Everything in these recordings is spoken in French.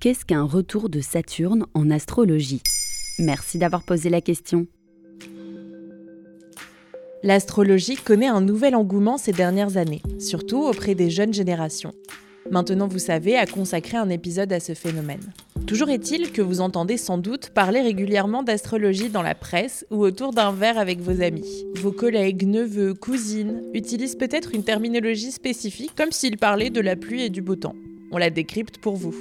Qu'est-ce qu'un retour de Saturne en astrologie? Merci d'avoir posé la question. L'astrologie connaît un nouvel engouement ces dernières années, surtout auprès des jeunes générations. Maintenant, vous savez, à consacrer un épisode à ce phénomène. Toujours est-il que vous entendez sans doute parler régulièrement d'astrologie dans la presse ou autour d'un verre avec vos amis. Vos collègues, neveux, cousines utilisent peut-être une terminologie spécifique comme s'ils parlaient de la pluie et du beau temps. On la décrypte pour vous.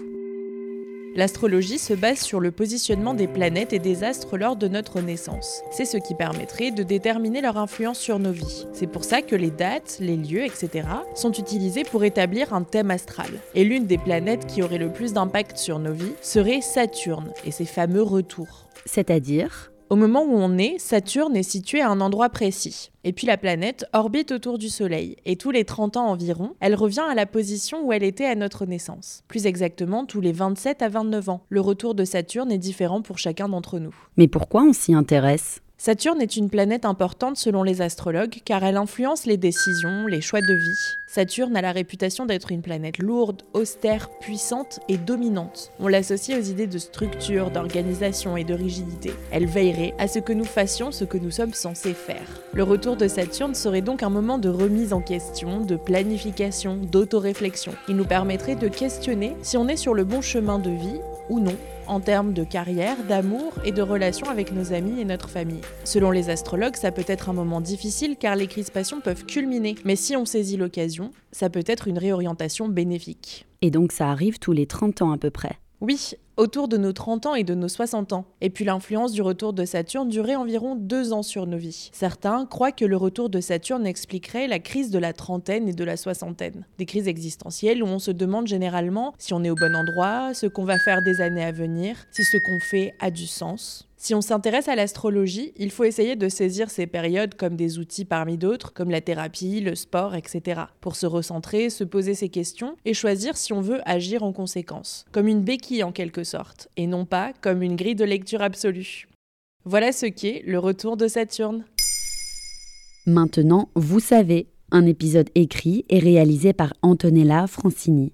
L'astrologie se base sur le positionnement des planètes et des astres lors de notre naissance. C'est ce qui permettrait de déterminer leur influence sur nos vies. C'est pour ça que les dates, les lieux, etc. sont utilisés pour établir un thème astral. Et l'une des planètes qui aurait le plus d'impact sur nos vies serait Saturne et ses fameux retours. C'est-à-dire? Au moment où on est, Saturne est situé à un endroit précis. Et puis la planète orbite autour du Soleil, et tous les 30 ans environ, elle revient à la position où elle était à notre naissance. Plus exactement, tous les 27 à 29 ans. Le retour de Saturne est différent pour chacun d'entre nous. Mais pourquoi on s'y intéresse? Saturne est une planète importante selon les astrologues car elle influence les décisions, les choix de vie. Saturne a la réputation d'être une planète lourde, austère, puissante et dominante. On l'associe aux idées de structure, d'organisation et de rigidité. Elle veillerait à ce que nous fassions ce que nous sommes censés faire. Le retour de Saturne serait donc un moment de remise en question, de planification, d'autoréflexion. Il nous permettrait de questionner si on est sur le bon chemin de vie ou non en termes de carrière, d'amour et de relations avec nos amis et notre famille. Selon les astrologues, ça peut être un moment difficile car les crispations peuvent culminer, mais si on saisit l'occasion, ça peut être une réorientation bénéfique. Et donc ça arrive tous les 30 ans à peu près oui, autour de nos 30 ans et de nos 60 ans. Et puis l'influence du retour de Saturne durait environ deux ans sur nos vies. Certains croient que le retour de Saturne expliquerait la crise de la trentaine et de la soixantaine. Des crises existentielles où on se demande généralement si on est au bon endroit, ce qu'on va faire des années à venir, si ce qu'on fait a du sens. Si on s'intéresse à l'astrologie, il faut essayer de saisir ces périodes comme des outils parmi d'autres, comme la thérapie, le sport, etc. Pour se recentrer, se poser ces questions et choisir si on veut agir en conséquence. Comme une béquille en quelque sorte, et non pas comme une grille de lecture absolue. Voilà ce qu'est le retour de Saturne. Maintenant, vous savez, un épisode écrit et réalisé par Antonella Francini.